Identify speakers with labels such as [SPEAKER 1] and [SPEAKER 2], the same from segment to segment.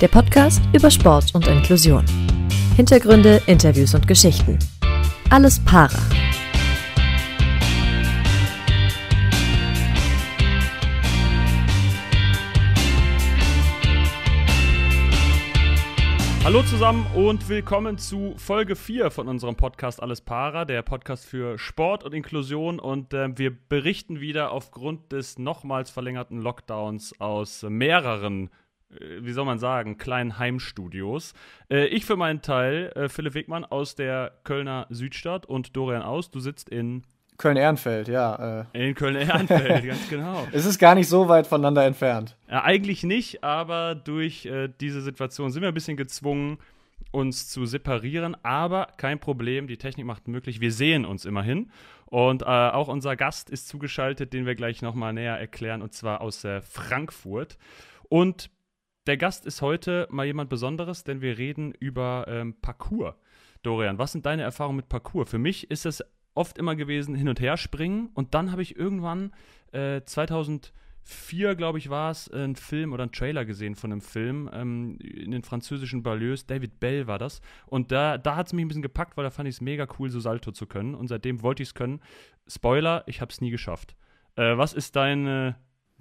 [SPEAKER 1] der Podcast über Sport und Inklusion. Hintergründe, Interviews und Geschichten. Alles Para.
[SPEAKER 2] Hallo zusammen und willkommen zu Folge 4 von unserem Podcast Alles Para, der Podcast für Sport und Inklusion. Und äh, wir berichten wieder aufgrund des nochmals verlängerten Lockdowns aus mehreren, wie soll man sagen, kleinen Heimstudios. Äh, ich für meinen Teil, äh, Philipp Wegmann aus der Kölner Südstadt und Dorian Aus, du sitzt in
[SPEAKER 3] Köln-Ehrenfeld, ja.
[SPEAKER 2] Äh. In Köln-Ehrenfeld, ganz genau.
[SPEAKER 3] Es ist gar nicht so weit voneinander entfernt.
[SPEAKER 2] Ja, eigentlich nicht, aber durch äh, diese Situation sind wir ein bisschen gezwungen, uns zu separieren. Aber kein Problem, die Technik macht möglich. Wir sehen uns immerhin. Und äh, auch unser Gast ist zugeschaltet, den wir gleich nochmal näher erklären, und zwar aus äh, Frankfurt. Und der Gast ist heute mal jemand Besonderes, denn wir reden über ähm, Parcours. Dorian, was sind deine Erfahrungen mit Parcours? Für mich ist es oft immer gewesen, hin und her springen. Und dann habe ich irgendwann äh, 2004, glaube ich, war es, einen Film oder einen Trailer gesehen von einem Film ähm, in den französischen Balleus. David Bell war das. Und da, da hat es mich ein bisschen gepackt, weil da fand ich es mega cool, so Salto zu können. Und seitdem wollte ich es können. Spoiler, ich habe es nie geschafft. Äh, was ist deine,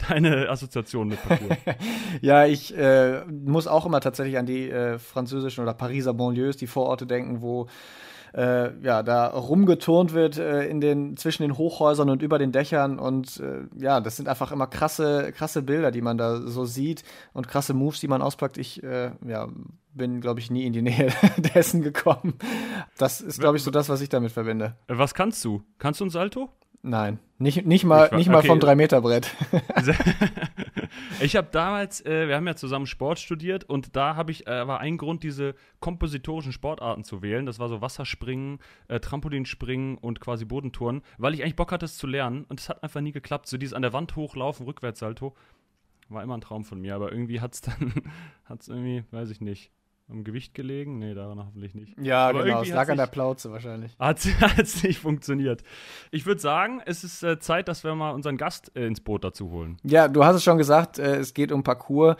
[SPEAKER 2] deine Assoziation mit Parcours?
[SPEAKER 3] ja, ich äh, muss auch immer tatsächlich an die äh, französischen oder Pariser Banlieues, die Vororte denken, wo äh, ja, da rumgeturnt wird äh, in den, zwischen den Hochhäusern und über den Dächern. Und äh, ja, das sind einfach immer krasse, krasse Bilder, die man da so sieht und krasse Moves, die man auspackt. Ich äh, ja, bin, glaube ich, nie in die Nähe dessen gekommen. Das ist, glaube ich, so das, was ich damit verbinde.
[SPEAKER 2] Was kannst du? Kannst du ein Salto?
[SPEAKER 3] Nein, nicht, nicht mal, nicht, nicht mal okay. vom 3-Meter-Brett.
[SPEAKER 2] ich habe damals, äh, wir haben ja zusammen Sport studiert und da habe ich, äh, war ein Grund, diese kompositorischen Sportarten zu wählen. Das war so Wasserspringen, äh, Trampolinspringen und quasi Bodentouren, weil ich eigentlich Bock hatte, es zu lernen und es hat einfach nie geklappt. So dieses an der Wand hochlaufen, Rückwärtssalto, war immer ein Traum von mir, aber irgendwie hat es dann, hat es irgendwie, weiß ich nicht, am Gewicht gelegen? Nee, daran hoffentlich nicht.
[SPEAKER 3] Ja, Aber genau. Es lag an der Plauze wahrscheinlich.
[SPEAKER 2] Hat es nicht funktioniert. Ich würde sagen, es ist äh, Zeit, dass wir mal unseren Gast äh, ins Boot dazu holen.
[SPEAKER 3] Ja, du hast es schon gesagt, äh, es geht um Parcours.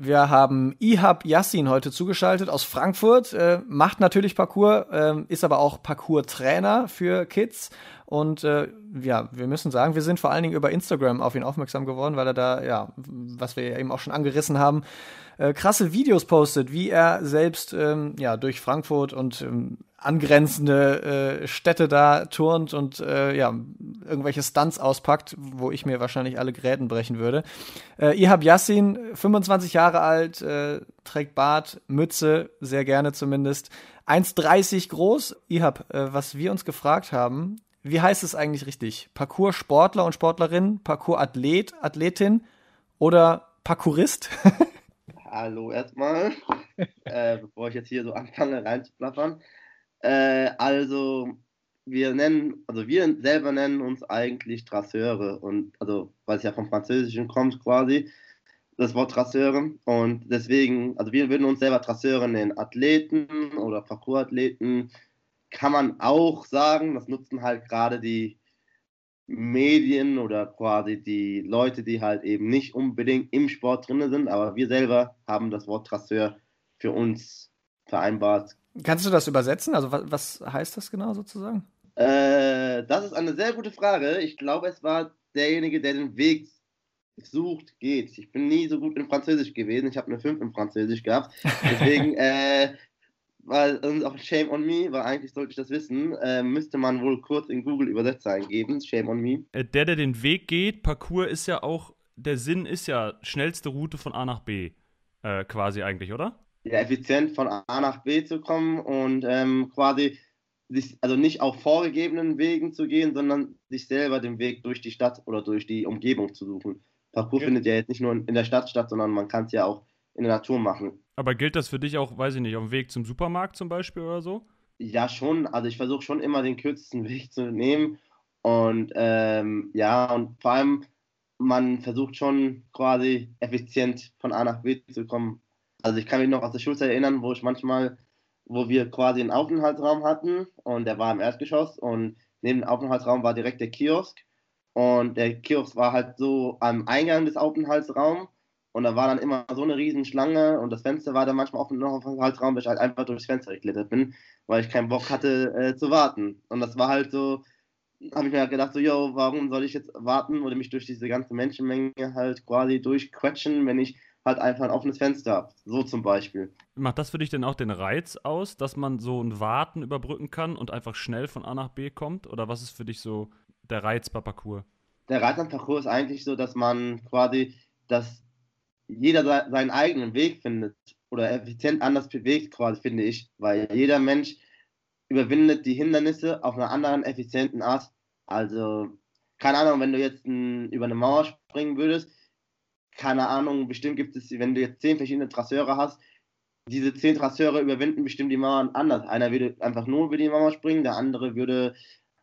[SPEAKER 3] Wir haben Ihab Yassin heute zugeschaltet aus Frankfurt, äh, macht natürlich Parcours, äh, ist aber auch Parcours-Trainer für Kids. Und äh, ja, wir müssen sagen, wir sind vor allen Dingen über Instagram auf ihn aufmerksam geworden, weil er da, ja, was wir eben auch schon angerissen haben, äh, krasse Videos postet, wie er selbst ähm, ja durch Frankfurt und ähm, angrenzende äh, Städte da turnt und äh, ja irgendwelche Stunts auspackt, wo ich mir wahrscheinlich alle Gräten brechen würde. Äh, Ihab Yassin, 25 Jahre alt, äh, trägt Bart, Mütze, sehr gerne zumindest. 1,30 groß. Ihab, äh, was wir uns gefragt haben, wie heißt es eigentlich richtig? Parcours-Sportler und Sportlerin, Parcours-Athlet, Athletin oder Parkourist?
[SPEAKER 4] Hallo erstmal, äh, bevor ich jetzt hier so anfange reinzuplappern. Äh, also wir nennen, also wir selber nennen uns eigentlich Trasseure und also weil es ja vom Französischen kommt quasi das Wort Trasseure. Und deswegen, also wir würden uns selber Trasseure nennen, Athleten oder Parcoursathleten kann man auch sagen, das nutzen halt gerade die Medien oder quasi die Leute, die halt eben nicht unbedingt im Sport drin sind, aber wir selber haben das Wort Trasseur für uns vereinbart.
[SPEAKER 3] Kannst du das übersetzen? Also was, was heißt das genau sozusagen?
[SPEAKER 4] Äh, das ist eine sehr gute Frage. Ich glaube, es war derjenige, der den Weg sucht, geht. Ich bin nie so gut in Französisch gewesen. Ich habe eine 5 in Französisch gehabt. Deswegen äh, weil und auch Shame on Me, weil eigentlich sollte ich das wissen, äh, müsste man wohl kurz in Google Übersetzer eingeben, Shame on Me.
[SPEAKER 2] Äh, der, der den Weg geht, Parcours ist ja auch, der Sinn ist ja schnellste Route von A nach B, äh, quasi eigentlich, oder?
[SPEAKER 4] Ja, effizient von A nach B zu kommen und ähm, quasi sich, also nicht auf vorgegebenen Wegen zu gehen, sondern sich selber den Weg durch die Stadt oder durch die Umgebung zu suchen. Parcours ja. findet ja jetzt nicht nur in der Stadt statt, sondern man kann es ja auch in der Natur machen.
[SPEAKER 2] Aber gilt das für dich auch, weiß ich nicht, auf dem Weg zum Supermarkt zum Beispiel oder so?
[SPEAKER 4] Ja, schon. Also ich versuche schon immer den kürzesten Weg zu nehmen. Und ähm, ja, und vor allem, man versucht schon quasi effizient von A nach B zu kommen. Also ich kann mich noch aus der Schulzeit erinnern, wo ich manchmal, wo wir quasi einen Aufenthaltsraum hatten und der war im Erdgeschoss und neben dem Aufenthaltsraum war direkt der Kiosk. Und der Kiosk war halt so am Eingang des Aufenthaltsraums Und da war dann immer so eine riesen Schlange und das Fenster war dann manchmal offen noch auf dem Halsraum, weil ich halt einfach durchs Fenster geklettert bin, weil ich keinen Bock hatte äh, zu warten. Und das war halt so, habe ich mir halt gedacht, so, yo, warum soll ich jetzt warten oder mich durch diese ganze Menschenmenge halt quasi durchquetschen, wenn ich halt einfach ein offenes Fenster. So zum Beispiel.
[SPEAKER 2] Macht das für dich denn auch den Reiz aus, dass man so ein Warten überbrücken kann und einfach schnell von A nach B kommt? Oder was ist für dich so der Reiz bei Parcours?
[SPEAKER 4] Der Reiz am Parcours ist eigentlich so, dass man quasi, dass jeder seinen eigenen Weg findet oder effizient anders bewegt, quasi, finde ich, weil jeder Mensch überwindet die Hindernisse auf einer anderen, effizienten Art. Also, keine Ahnung, wenn du jetzt über eine Mauer springen würdest, keine Ahnung, bestimmt gibt es, wenn du jetzt zehn verschiedene Trasseure hast, diese zehn Trasseure überwinden bestimmt die Mauern anders. Einer würde einfach nur über die Mauer springen, der andere würde,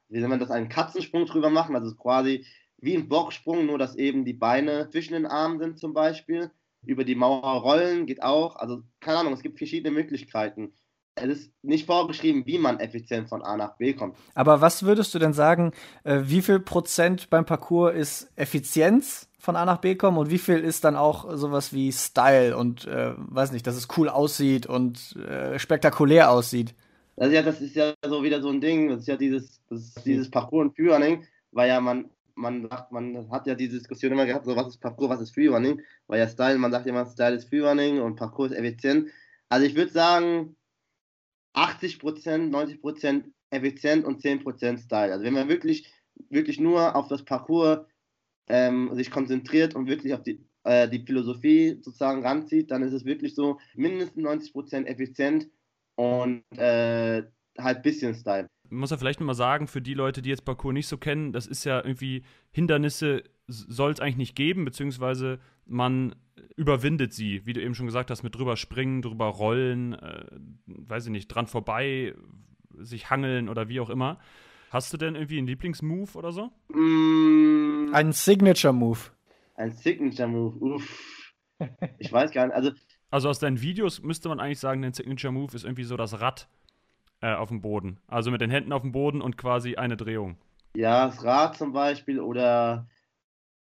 [SPEAKER 4] wie soll man das, einen Katzensprung drüber machen, also quasi wie ein Boxsprung, nur dass eben die Beine zwischen den Armen sind zum Beispiel. Über die Mauer rollen geht auch. Also keine Ahnung, es gibt verschiedene Möglichkeiten. Es ist nicht vorgeschrieben, wie man effizient von A nach B kommt.
[SPEAKER 3] Aber was würdest du denn sagen, äh, wie viel Prozent beim Parcours ist Effizienz von A nach B kommen und wie viel ist dann auch sowas wie Style und äh, weiß nicht, dass es cool aussieht und äh, spektakulär aussieht?
[SPEAKER 4] Also ja, das ist ja so wieder so ein Ding, das ist ja dieses, dieses Parcours und Führerning, weil ja man man sagt, man hat ja diese Diskussion immer gehabt, so was ist Parcours, was ist Freerunning, weil ja Style, man sagt immer, Style ist Freerunning und Parcours ist effizient. Also ich würde sagen, 80%, 90% effizient und 10% Style. Also wenn man wirklich, wirklich nur auf das Parcours ähm, sich konzentriert und wirklich auf die, äh, die Philosophie sozusagen ranzieht, dann ist es wirklich so mindestens 90% effizient und äh, halt bisschen Style
[SPEAKER 2] muss ja vielleicht nochmal sagen, für die Leute, die jetzt Parcours nicht so kennen, das ist ja irgendwie, Hindernisse soll es eigentlich nicht geben, beziehungsweise man überwindet sie, wie du eben schon gesagt hast, mit drüber springen, drüber rollen, äh, weiß ich nicht, dran vorbei, sich hangeln oder wie auch immer. Hast du denn irgendwie einen Lieblingsmove oder so?
[SPEAKER 3] Mm. Ein Signature-Move.
[SPEAKER 4] Ein Signature-Move, uff. Ich weiß gar nicht. Also,
[SPEAKER 2] also aus deinen Videos müsste man eigentlich sagen, dein Signature-Move ist irgendwie so das Rad äh, auf dem Boden. Also mit den Händen auf dem Boden und quasi eine Drehung.
[SPEAKER 4] Ja, das Rad zum Beispiel oder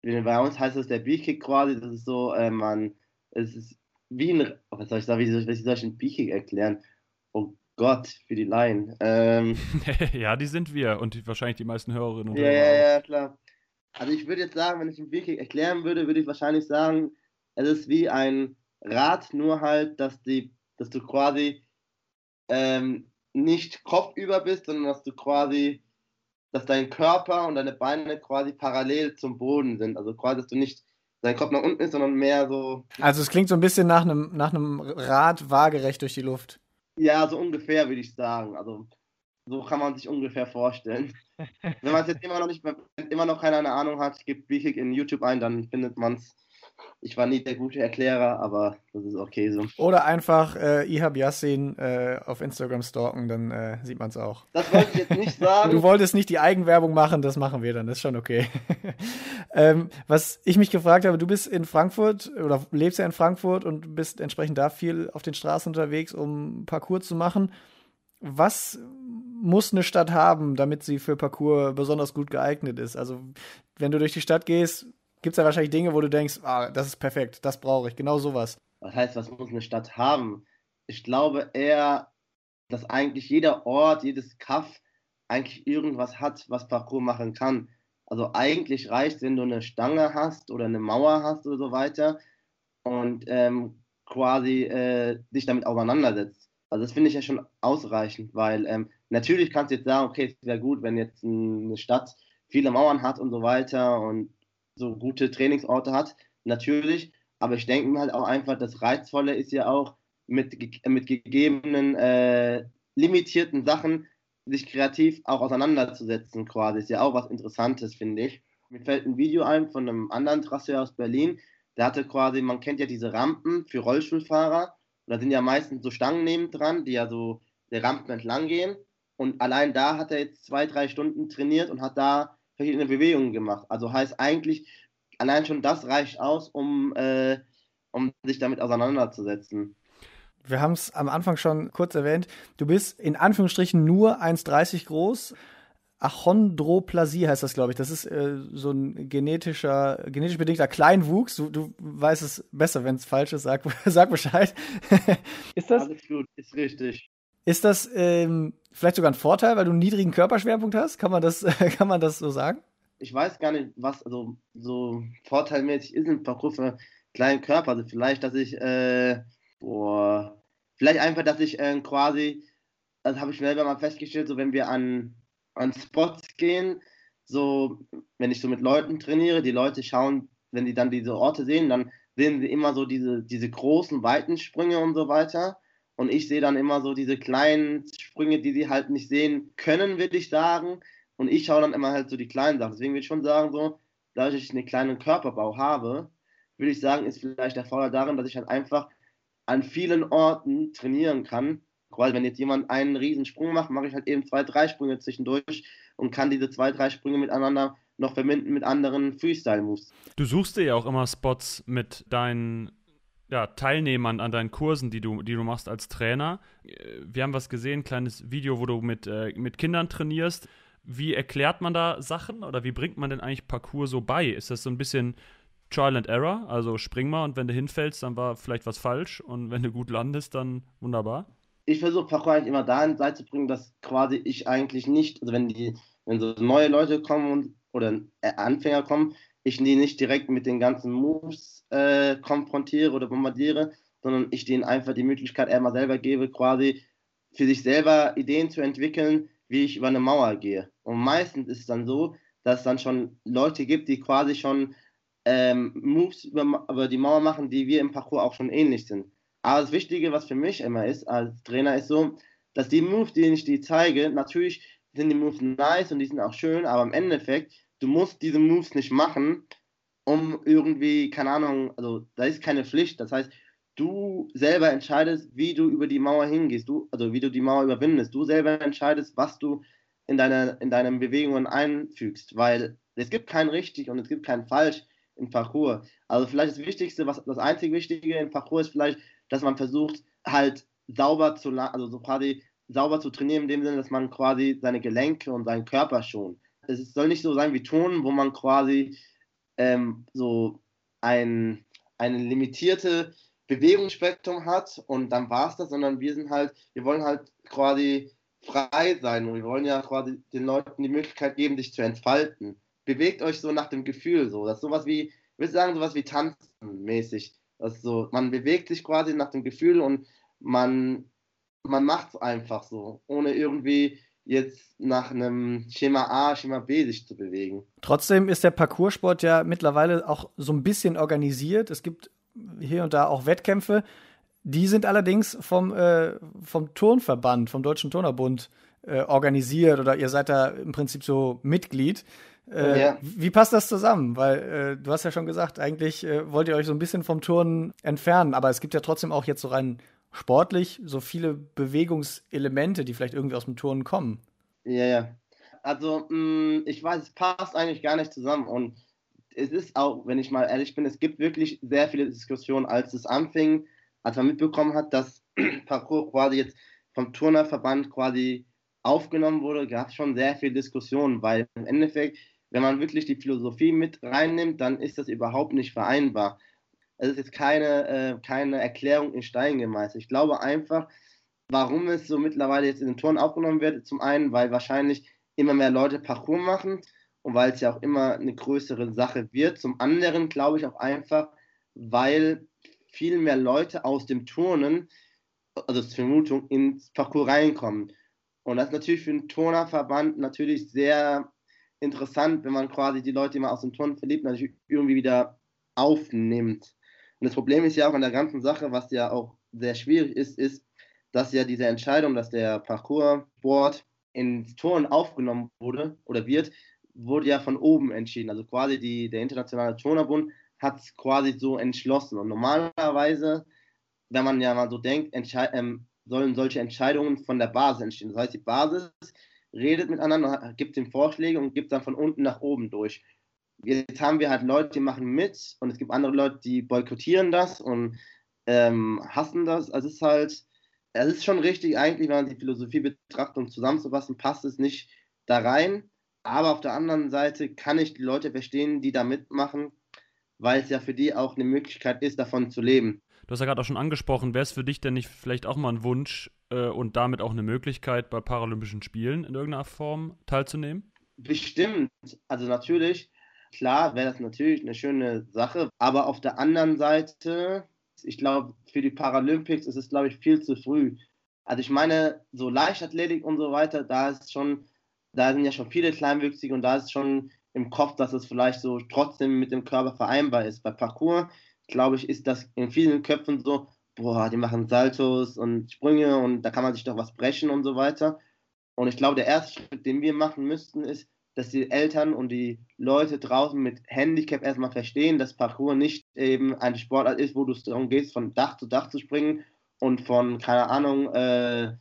[SPEAKER 4] bei uns heißt das der B-Kick quasi. Das ist so, äh, man, es ist wie ein, was soll ich sagen, wie soll, wie soll ich einen B-Kick erklären? Oh Gott, für die Laien. Ähm,
[SPEAKER 2] ja, die sind wir und die, wahrscheinlich die meisten Hörerinnen und
[SPEAKER 4] Hörer. Ja, ja, ja, klar. Also ich würde jetzt sagen, wenn ich einen B-Kick erklären würde, würde ich wahrscheinlich sagen, es ist wie ein Rad, nur halt, dass die, dass du quasi ähm, nicht kopfüber bist, sondern dass du quasi, dass dein Körper und deine Beine quasi parallel zum Boden sind. Also quasi, dass du nicht dein Kopf nach unten ist, sondern mehr so.
[SPEAKER 3] Also es klingt so ein bisschen nach einem, nach einem Rad waagerecht durch die Luft.
[SPEAKER 4] Ja, so ungefähr würde ich sagen. Also so kann man sich ungefähr vorstellen. Wenn man es jetzt immer noch nicht, immer noch keine Ahnung hat, gibt Bikik in YouTube ein, dann findet man es ich war nie der gute Erklärer, aber das ist okay so.
[SPEAKER 3] Oder einfach äh, Ihab Yassin äh, auf Instagram stalken, dann äh, sieht man es auch.
[SPEAKER 4] Das wollte ich jetzt nicht sagen.
[SPEAKER 3] Du wolltest nicht die Eigenwerbung machen, das machen wir dann, das ist schon okay. ähm, was ich mich gefragt habe, du bist in Frankfurt oder lebst ja in Frankfurt und bist entsprechend da viel auf den Straßen unterwegs, um Parcours zu machen. Was muss eine Stadt haben, damit sie für Parcours besonders gut geeignet ist? Also, wenn du durch die Stadt gehst, gibt es ja wahrscheinlich Dinge, wo du denkst, ah, das ist perfekt, das brauche ich, genau sowas.
[SPEAKER 4] Was heißt, was muss eine Stadt haben? Ich glaube eher, dass eigentlich jeder Ort, jedes Kaff eigentlich irgendwas hat, was Parcours machen kann. Also eigentlich reicht, wenn du eine Stange hast oder eine Mauer hast oder so weiter und ähm, quasi äh, dich damit auseinandersetzt. Also das finde ich ja schon ausreichend, weil ähm, natürlich kannst du jetzt sagen, okay, es wäre gut, wenn jetzt eine Stadt viele Mauern hat und so weiter und so gute Trainingsorte hat, natürlich. Aber ich denke mir halt auch einfach, das Reizvolle ist ja auch mit, mit gegebenen äh, limitierten Sachen sich kreativ auch auseinanderzusetzen quasi. Ist ja auch was Interessantes, finde ich. Mir fällt ein Video ein von einem anderen Trasseur aus Berlin. Der hatte quasi, man kennt ja diese Rampen für Rollstuhlfahrer. da sind ja meistens so Stangen nebendran, die ja so der Rampen entlang gehen. Und allein da hat er jetzt zwei, drei Stunden trainiert und hat da verschiedene Bewegungen gemacht. Also heißt eigentlich, allein schon das reicht aus, um, äh, um sich damit auseinanderzusetzen.
[SPEAKER 3] Wir haben es am Anfang schon kurz erwähnt. Du bist in Anführungsstrichen nur 1,30 groß, Achondroplasie heißt das, glaube ich. Das ist äh, so ein genetischer, genetisch bedingter Kleinwuchs. Du, du weißt es besser, wenn es falsch ist. Sag, sag Bescheid.
[SPEAKER 4] ist das? Alles gut, ist richtig.
[SPEAKER 3] Ist das ähm, vielleicht sogar ein Vorteil, weil du einen niedrigen Körperschwerpunkt hast? Kann man das, kann man das so sagen?
[SPEAKER 4] Ich weiß gar nicht, was also so vorteilmäßig ist im Parcours für kleinen Körper. Also vielleicht, dass ich, äh, boah, vielleicht einfach, dass ich äh, quasi, das habe ich selber mal festgestellt, so wenn wir an an Spots gehen, so, wenn ich so mit Leuten trainiere, die Leute schauen, wenn die dann diese Orte sehen, dann sehen sie immer so diese, diese großen, weiten Sprünge und so weiter. Und ich sehe dann immer so diese kleinen Sprünge, die sie halt nicht sehen können, würde ich sagen. Und ich schaue dann immer halt so die kleinen Sachen. Deswegen würde ich schon sagen, so, dass ich einen kleinen Körperbau habe, würde ich sagen, ist vielleicht der Vorteil darin, dass ich halt einfach an vielen Orten trainieren kann weil wenn jetzt jemand einen riesen Sprung macht, mache ich halt eben zwei, drei Sprünge zwischendurch und kann diese zwei, drei Sprünge miteinander noch verbinden mit anderen Freestyle-Moves.
[SPEAKER 2] Du suchst dir ja auch immer Spots mit deinen ja, Teilnehmern an deinen Kursen, die du, die du machst als Trainer. Wir haben was gesehen, ein kleines Video, wo du mit, äh, mit Kindern trainierst. Wie erklärt man da Sachen oder wie bringt man denn eigentlich Parcours so bei? Ist das so ein bisschen Trial and Error? Also spring mal und wenn du hinfällst, dann war vielleicht was falsch und wenn du gut landest, dann wunderbar?
[SPEAKER 4] ich versuche Parkour eigentlich immer dahin zu bringen, dass quasi ich eigentlich nicht, also wenn die, wenn so neue Leute kommen und, oder Anfänger kommen, ich die nicht direkt mit den ganzen Moves äh, konfrontiere oder bombardiere, sondern ich denen einfach die Möglichkeit einmal selber gebe, quasi für sich selber Ideen zu entwickeln, wie ich über eine Mauer gehe. Und meistens ist es dann so, dass es dann schon Leute gibt, die quasi schon ähm, Moves über, über die Mauer machen, die wir im Parcours auch schon ähnlich sind. Aber das Wichtige, was für mich immer ist, als Trainer, ist so, dass die Moves, die ich dir zeige, natürlich sind die Moves nice und die sind auch schön, aber im Endeffekt, du musst diese Moves nicht machen, um irgendwie, keine Ahnung, also da ist keine Pflicht. Das heißt, du selber entscheidest, wie du über die Mauer hingehst, du, also wie du die Mauer überwindest. Du selber entscheidest, was du in, deine, in deinen Bewegungen einfügst, weil es gibt kein richtig und es gibt kein falsch im Parcours. Also vielleicht das Wichtigste, was das einzig Wichtige im Parcours ist vielleicht, dass man versucht, halt sauber zu, also so quasi sauber zu trainieren, in dem Sinne, dass man quasi seine Gelenke und seinen Körper schont. Es soll nicht so sein wie Turnen, wo man quasi ähm, so ein, eine limitierte Bewegungsspektrum hat und dann war es das, sondern wir sind halt, wir wollen halt quasi frei sein und wir wollen ja quasi den Leuten die Möglichkeit geben, sich zu entfalten. Bewegt euch so nach dem Gefühl so. Das ist sowas wie, ich würde sagen, sowas wie Tanzen mäßig. Also man bewegt sich quasi nach dem Gefühl und man, man macht es einfach so, ohne irgendwie jetzt nach einem Schema A, Schema B sich zu bewegen.
[SPEAKER 3] Trotzdem ist der Parcoursport ja mittlerweile auch so ein bisschen organisiert. Es gibt hier und da auch Wettkämpfe. Die sind allerdings vom, äh, vom Turnverband, vom Deutschen Turnerbund äh, organisiert oder ihr seid da im Prinzip so Mitglied. Äh, ja. Wie passt das zusammen? Weil äh, du hast ja schon gesagt, eigentlich äh, wollt ihr euch so ein bisschen vom Turnen entfernen, aber es gibt ja trotzdem auch jetzt so rein sportlich so viele Bewegungselemente, die vielleicht irgendwie aus dem Turnen kommen.
[SPEAKER 4] Ja, ja. Also, mh, mm, ich weiß, es passt eigentlich gar nicht zusammen und es ist auch, wenn ich mal ehrlich bin, es gibt wirklich sehr viele Diskussionen, als es anfing, als man mitbekommen hat, dass Parcours quasi jetzt vom Turnerverband quasi aufgenommen wurde, gab es schon sehr viele Diskussionen, weil im Endeffekt wenn man wirklich die Philosophie mit reinnimmt, dann ist das überhaupt nicht vereinbar. Es ist jetzt keine, äh, keine Erklärung in Stein gemeißelt. Ich glaube einfach, warum es so mittlerweile jetzt in den Turn aufgenommen wird, zum einen, weil wahrscheinlich immer mehr Leute Parcours machen und weil es ja auch immer eine größere Sache wird. Zum anderen glaube ich auch einfach, weil viel mehr Leute aus dem Turnen, also zur Vermutung, ins Parcours reinkommen. Und das ist natürlich für einen Turnerverband natürlich sehr interessant, wenn man quasi die Leute, die man aus dem Turnen verliebt, natürlich irgendwie wieder aufnimmt. Und das Problem ist ja auch an der ganzen Sache, was ja auch sehr schwierig ist, ist, dass ja diese Entscheidung, dass der Parcours-Board ins Turnen aufgenommen wurde oder wird, wurde ja von oben entschieden. Also quasi die, der Internationale Turnerbund hat es quasi so entschlossen. Und normalerweise, wenn man ja mal so denkt, ähm, sollen solche Entscheidungen von der Basis entstehen. Das heißt, die Basis redet miteinander, gibt ihm Vorschläge und gibt dann von unten nach oben durch. Jetzt haben wir halt Leute, die machen mit und es gibt andere Leute, die boykottieren das und ähm, hassen das. Also es ist halt, es ist schon richtig eigentlich, wenn man die Philosophie betrachtet, um zusammenzufassen, passt es nicht da rein. Aber auf der anderen Seite kann ich die Leute verstehen, die da mitmachen, weil es ja für die auch eine Möglichkeit ist, davon zu leben.
[SPEAKER 2] Du hast ja gerade auch schon angesprochen, wäre es für dich denn nicht vielleicht auch mal ein Wunsch äh, und damit auch eine Möglichkeit, bei Paralympischen Spielen in irgendeiner Form teilzunehmen?
[SPEAKER 4] Bestimmt. Also natürlich, klar wäre das natürlich eine schöne Sache. Aber auf der anderen Seite, ich glaube, für die Paralympics ist es, glaube ich, viel zu früh. Also ich meine, so Leichtathletik und so weiter, da ist schon, da sind ja schon viele Kleinwüchsige und da ist schon im Kopf, dass es vielleicht so trotzdem mit dem Körper vereinbar ist. Bei Parcours, glaube ich, ist das in vielen Köpfen so, boah, die machen Saltos und Sprünge und da kann man sich doch was brechen und so weiter. Und ich glaube, der erste Schritt, den wir machen müssten, ist, dass die Eltern und die Leute draußen mit Handicap erstmal verstehen, dass Parcours nicht eben ein Sportart ist, wo du es darum gehst, von Dach zu Dach zu springen und von, keine Ahnung, äh,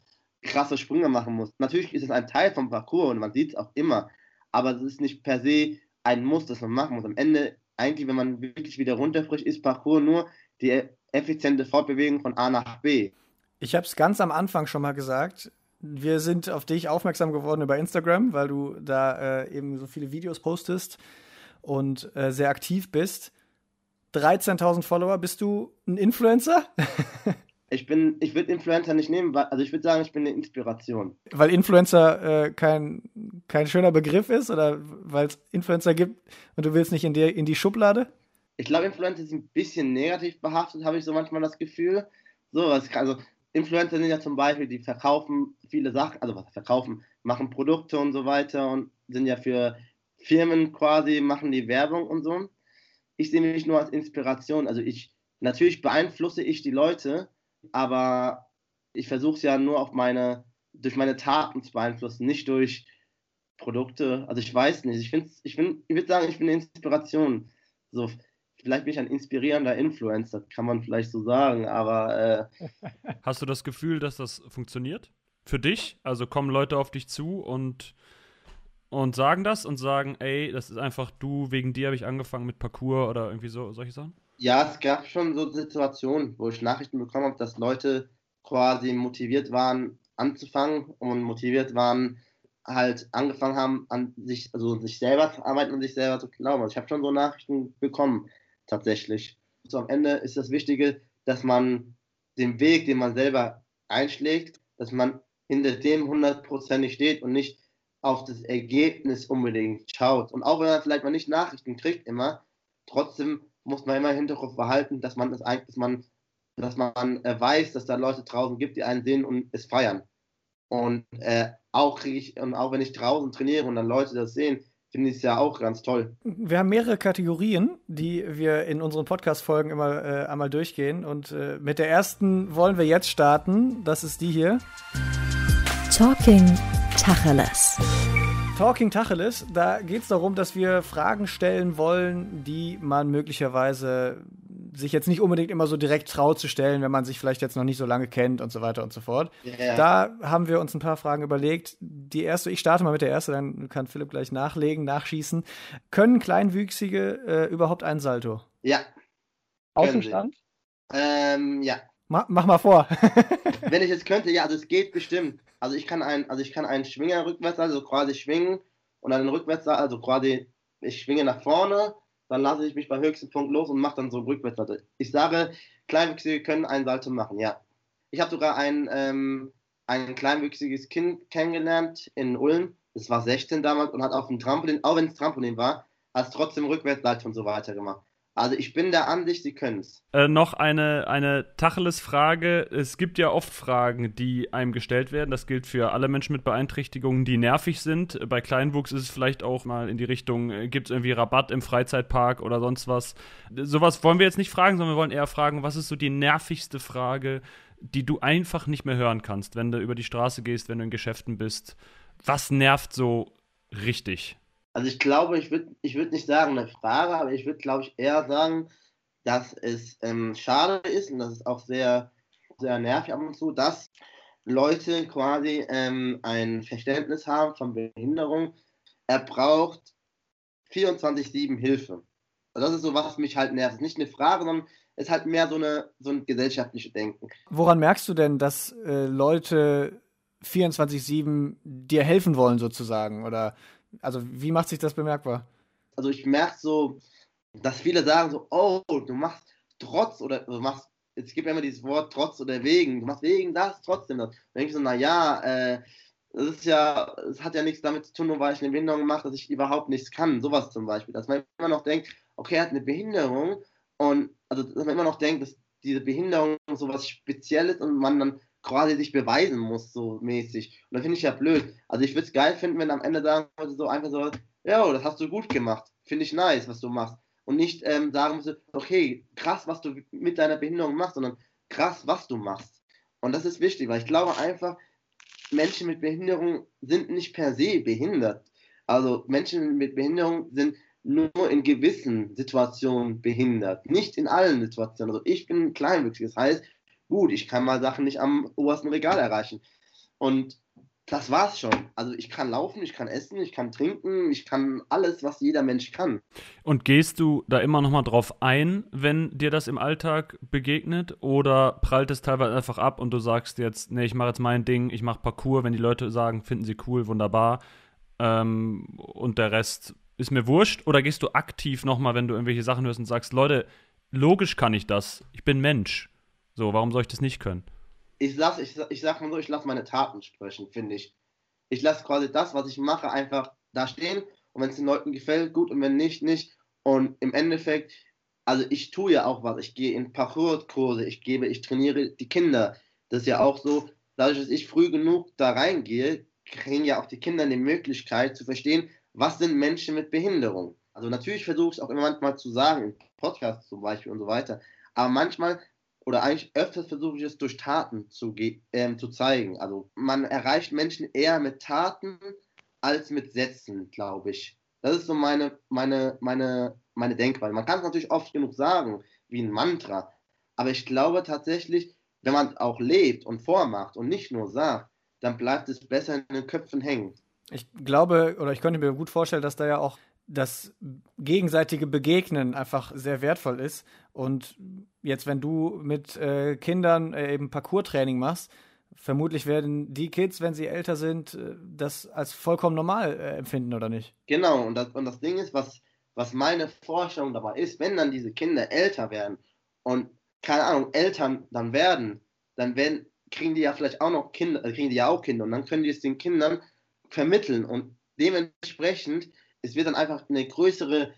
[SPEAKER 4] krasse Sprünge machen musst. Natürlich ist es ein Teil vom Parcours und man sieht es auch immer, aber es ist nicht per se ein Muss, das man machen muss. Am Ende, eigentlich, wenn man wirklich wieder runterfrischt, ist Parcours nur die effiziente Fortbewegung von A nach B.
[SPEAKER 3] Ich habe es ganz am Anfang schon mal gesagt. Wir sind auf dich aufmerksam geworden über Instagram, weil du da äh, eben so viele Videos postest und äh, sehr aktiv bist. 13.000 Follower, bist du ein Influencer?
[SPEAKER 4] ich bin, ich würde Influencer nicht nehmen, weil, also ich würde sagen, ich bin eine Inspiration.
[SPEAKER 3] Weil Influencer äh, kein, kein schöner Begriff ist oder weil es Influencer gibt und du willst nicht in, der, in die Schublade?
[SPEAKER 4] Ich glaube, Influencer sind ein bisschen negativ behaftet, habe ich so manchmal das Gefühl. So, also Influencer sind ja zum Beispiel, die verkaufen viele Sachen, also was verkaufen, machen Produkte und so weiter und sind ja für Firmen quasi, machen die Werbung und so. Ich sehe mich nur als Inspiration. Also ich, natürlich beeinflusse ich die Leute, aber ich versuche es ja nur auf meine, durch meine Taten zu beeinflussen, nicht durch Produkte. Also ich weiß nicht. Ich ich, ich würde sagen, ich bin eine Inspiration. So, vielleicht bin ich ein inspirierender Influencer, kann man vielleicht so sagen, aber. Äh,
[SPEAKER 2] Hast du das Gefühl, dass das funktioniert? Für dich? Also kommen Leute auf dich zu und, und sagen das und sagen, ey, das ist einfach du, wegen dir habe ich angefangen mit Parcours oder irgendwie so solche Sachen?
[SPEAKER 4] Ja, es gab schon so Situationen, wo ich Nachrichten bekommen habe, dass Leute quasi motiviert waren, anzufangen und motiviert waren, halt angefangen haben, an sich, also sich selber zu arbeiten und sich selber zu glauben. Also ich habe schon so Nachrichten bekommen, tatsächlich. So am Ende ist das Wichtige, dass man den Weg, den man selber einschlägt, dass man hinter dem hundertprozentig steht und nicht auf das Ergebnis unbedingt schaut. Und auch wenn man vielleicht mal nicht Nachrichten kriegt immer, trotzdem muss man immer im Hinterkopf behalten, dass man es eigentlich, dass man, dass man äh, weiß, dass da Leute draußen gibt, die einen sehen und es feiern. Und äh, auch kriege ich, und auch wenn ich draußen trainiere und dann Leute das sehen, finde ich es ja auch ganz toll.
[SPEAKER 3] Wir haben mehrere Kategorien, die wir in unseren Podcast-Folgen immer äh, einmal durchgehen. Und äh, mit der ersten wollen wir jetzt starten. Das ist die hier.
[SPEAKER 1] Talking Tacheles.
[SPEAKER 3] Talking Tacheles, da geht es darum, dass wir Fragen stellen wollen, die man möglicherweise sich jetzt nicht unbedingt immer so direkt traut zu stellen, wenn man sich vielleicht jetzt noch nicht so lange kennt und so weiter und so fort. Yeah. Da haben wir uns ein paar Fragen überlegt. Die erste, ich starte mal mit der ersten, dann kann Philipp gleich nachlegen, nachschießen. Können Kleinwüchsige äh, überhaupt einen Salto?
[SPEAKER 4] Ja.
[SPEAKER 3] Außenstand?
[SPEAKER 4] Ähm, ja.
[SPEAKER 3] Ma mach mal vor.
[SPEAKER 4] wenn ich es könnte, ja, also es geht bestimmt. Also ich kann einen, also ich kann einen Schwinger rückwärts, also quasi schwingen und dann rückwärts, also quasi ich schwinge nach vorne, dann lasse ich mich beim höchsten Punkt los und mache dann so rückwärts. Ich sage, Kleinwüchsige können einen Salto machen, ja. Ich habe sogar ein, ähm, ein kleinwüchsiges Kind kennengelernt in Ulm. Das war 16 damals und hat auf dem Trampolin, auch wenn es Trampolin war, hat es trotzdem rückwärts Salto und so weiter gemacht. Also ich bin der Ansicht, sie können es.
[SPEAKER 2] Äh, noch eine, eine Tacheles-Frage. Es gibt ja oft Fragen, die einem gestellt werden. Das gilt für alle Menschen mit Beeinträchtigungen, die nervig sind. Bei Kleinwuchs ist es vielleicht auch mal in die Richtung, äh, gibt es irgendwie Rabatt im Freizeitpark oder sonst was. Sowas wollen wir jetzt nicht fragen, sondern wir wollen eher fragen, was ist so die nervigste Frage, die du einfach nicht mehr hören kannst, wenn du über die Straße gehst, wenn du in Geschäften bist. Was nervt so richtig?
[SPEAKER 4] Also ich glaube, ich würde ich würd nicht sagen eine Frage, aber ich würde, glaube ich, eher sagen, dass es ähm, schade ist und das ist auch sehr, sehr nervig ab und zu, dass Leute quasi ähm, ein Verständnis haben von Behinderung. Er braucht 24-7 Hilfe. Also das ist so, was mich halt nervt. Es ist nicht eine Frage, sondern es ist halt mehr so, eine, so ein gesellschaftliches Denken.
[SPEAKER 3] Woran merkst du denn, dass äh, Leute 24-7 dir helfen wollen, sozusagen? Oder Also wie macht sich das bemerkbar?
[SPEAKER 4] Also ich merke so, dass viele sagen so, oh, du machst trotz oder du machst, es gibt ja immer dieses Wort trotz oder wegen, du machst wegen das, trotzdem das. Dann denke ich so, naja, äh, das ist ja, es hat ja nichts damit zu tun, nur weil ich eine Behinderung mache, dass ich überhaupt nichts kann. Sowas zum Beispiel. Dass man immer noch denkt, okay, er hat eine Behinderung und also dass man immer noch denkt, dass diese Behinderung so was Spezielles und man dann quasi sich beweisen muss, so mäßig. Und da finde ich ja blöd. Also ich würde es geil finden, wenn am Ende sagen würde, so einfach so, ja, das hast du gut gemacht. Finde ich nice, was du machst. Und nicht ähm, sagen müsste, okay, krass, was du mit deiner Behinderung machst, sondern krass, was du machst. Und das ist wichtig, weil ich glaube einfach, Menschen mit Behinderung sind nicht per se behindert. Also Menschen mit Behinderung sind nur in gewissen Situationen behindert, nicht in allen Situationen. Also ich bin kleinwüchsig, das heißt, gut, ich kann mal Sachen nicht am obersten Regal erreichen. Und das war's schon. Also ich kann laufen, ich kann essen, ich kann trinken, ich kann alles, was jeder Mensch kann.
[SPEAKER 2] Und gehst du da immer noch mal drauf ein, wenn dir das im Alltag begegnet? Oder prallt es teilweise einfach ab und du sagst jetzt, nee, ich mache jetzt mein Ding, ich mache Parcours, wenn die Leute sagen, finden sie cool, wunderbar. Ähm, und der Rest ist mir wurscht. Oder gehst du aktiv noch mal, wenn du irgendwelche Sachen hörst und sagst, Leute, logisch kann ich das, ich bin Mensch. So, warum soll ich das nicht können?
[SPEAKER 4] ich lasse, ich, ich sag mal so, ich lasse meine Taten sprechen, finde ich. Ich lasse quasi das, was ich mache, einfach da stehen. Und wenn es den Leuten gefällt, gut. Und wenn nicht, nicht. Und im Endeffekt, also ich tue ja auch was. Ich gehe in Parkour-Kurse, ich gebe, ich trainiere die Kinder. Das ist ja auch so, dadurch, dass ich früh genug da reingehe, kriegen ja auch die Kinder die Möglichkeit zu verstehen, was sind Menschen mit Behinderung. Also natürlich versuche ich auch immer manchmal zu sagen, im Podcast zum Beispiel und so weiter. Aber manchmal oder eigentlich öfters versuche ich es durch Taten zu, ähm, zu zeigen. Also man erreicht Menschen eher mit Taten als mit Sätzen, glaube ich. Das ist so meine, meine, meine, meine Denkweise. Man kann es natürlich oft genug sagen, wie ein Mantra, aber ich glaube tatsächlich, wenn man auch lebt und vormacht und nicht nur sagt, dann bleibt es besser in den Köpfen hängen.
[SPEAKER 3] Ich glaube, oder ich könnte mir gut vorstellen, dass da ja auch das gegenseitige Begegnen einfach sehr wertvoll ist. Und jetzt, wenn du mit äh, Kindern äh, eben Parcours-Training machst, vermutlich werden die Kids, wenn sie älter sind, äh, das als vollkommen normal äh, empfinden, oder nicht?
[SPEAKER 4] Genau, und das, und das Ding ist, was, was meine Vorstellung dabei ist, wenn dann diese Kinder älter werden und, keine Ahnung, Eltern dann werden, dann werden, kriegen die ja vielleicht auch noch Kinder, äh, kriegen die ja auch Kinder und dann können die es den Kindern vermitteln und dementsprechend es wird dann einfach eine größere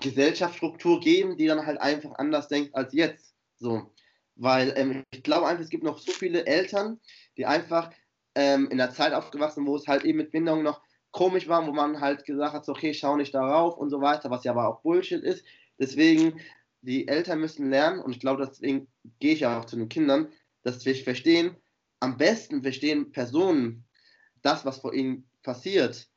[SPEAKER 4] Gesellschaftsstruktur geben, die dann halt einfach anders denkt als jetzt. So. Weil ähm, ich glaube einfach, es gibt noch so viele Eltern, die einfach ähm, in der Zeit aufgewachsen, wo es halt eben mit Bindung noch komisch war, wo man halt gesagt hat, so, okay, schau nicht darauf und so weiter, was ja aber auch Bullshit ist. Deswegen, die Eltern müssen lernen, und ich glaube, deswegen gehe ich ja auch zu den Kindern, dass wir verstehen, am besten verstehen Personen das, was vor ihnen passiert,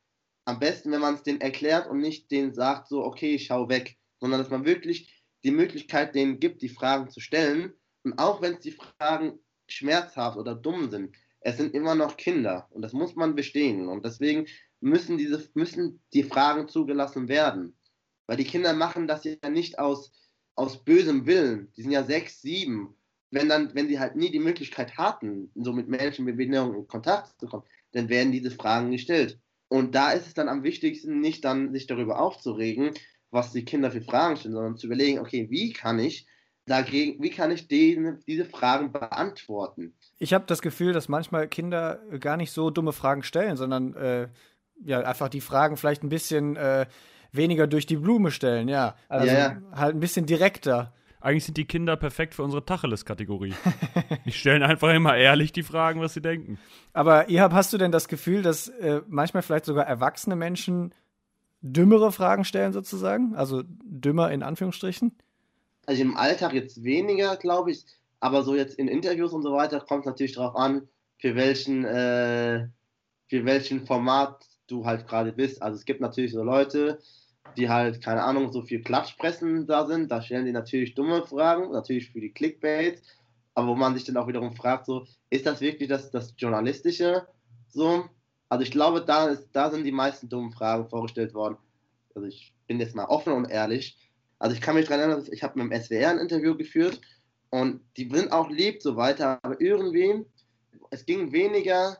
[SPEAKER 4] am besten, wenn man es denen erklärt und nicht denen sagt, so, okay, schau weg, sondern dass man wirklich die Möglichkeit denen gibt, die Fragen zu stellen. Und auch wenn es die Fragen schmerzhaft oder dumm sind, es sind immer noch Kinder und das muss man bestehen. Und deswegen müssen, diese, müssen die Fragen zugelassen werden. Weil die Kinder machen das ja nicht aus, aus bösem Willen. Die sind ja sechs, sieben. Wenn, dann, wenn sie halt nie die Möglichkeit hatten, so mit Menschen mit Behinderung in Kontakt zu kommen, dann werden diese Fragen gestellt. Und da ist es dann am wichtigsten, nicht dann sich darüber aufzuregen, was die Kinder für Fragen stellen, sondern zu überlegen, okay, wie kann ich dagegen, wie kann ich denen diese Fragen beantworten?
[SPEAKER 3] Ich habe das Gefühl, dass manchmal Kinder gar nicht so dumme Fragen stellen, sondern äh, ja einfach die Fragen vielleicht ein bisschen äh, weniger durch die Blume stellen, ja. Also ja, ja. halt ein bisschen direkter.
[SPEAKER 2] Eigentlich sind die Kinder perfekt für unsere Tacheles-Kategorie. die stellen einfach immer ehrlich die Fragen, was sie denken.
[SPEAKER 3] Aber Ihab, hast du denn das Gefühl, dass äh, manchmal vielleicht sogar erwachsene Menschen dümmere Fragen stellen, sozusagen? Also dümmer in Anführungsstrichen?
[SPEAKER 4] Also im Alltag jetzt weniger, glaube ich. Aber so jetzt in Interviews und so weiter kommt es natürlich darauf an, für welchen, äh, für welchen Format du halt gerade bist. Also es gibt natürlich so Leute, die halt, keine Ahnung, so viel Klatschpressen da sind. Da stellen die natürlich dumme Fragen, natürlich für die Clickbait, aber wo man sich dann auch wiederum fragt, so, ist das wirklich das, das Journalistische? So, also ich glaube, da, ist, da sind die meisten dummen Fragen vorgestellt worden. Also ich bin jetzt mal offen und ehrlich. Also ich kann mich daran erinnern, ich habe mit dem SWR ein Interview geführt und die sind auch lieb so weiter, aber irgendwie, es ging weniger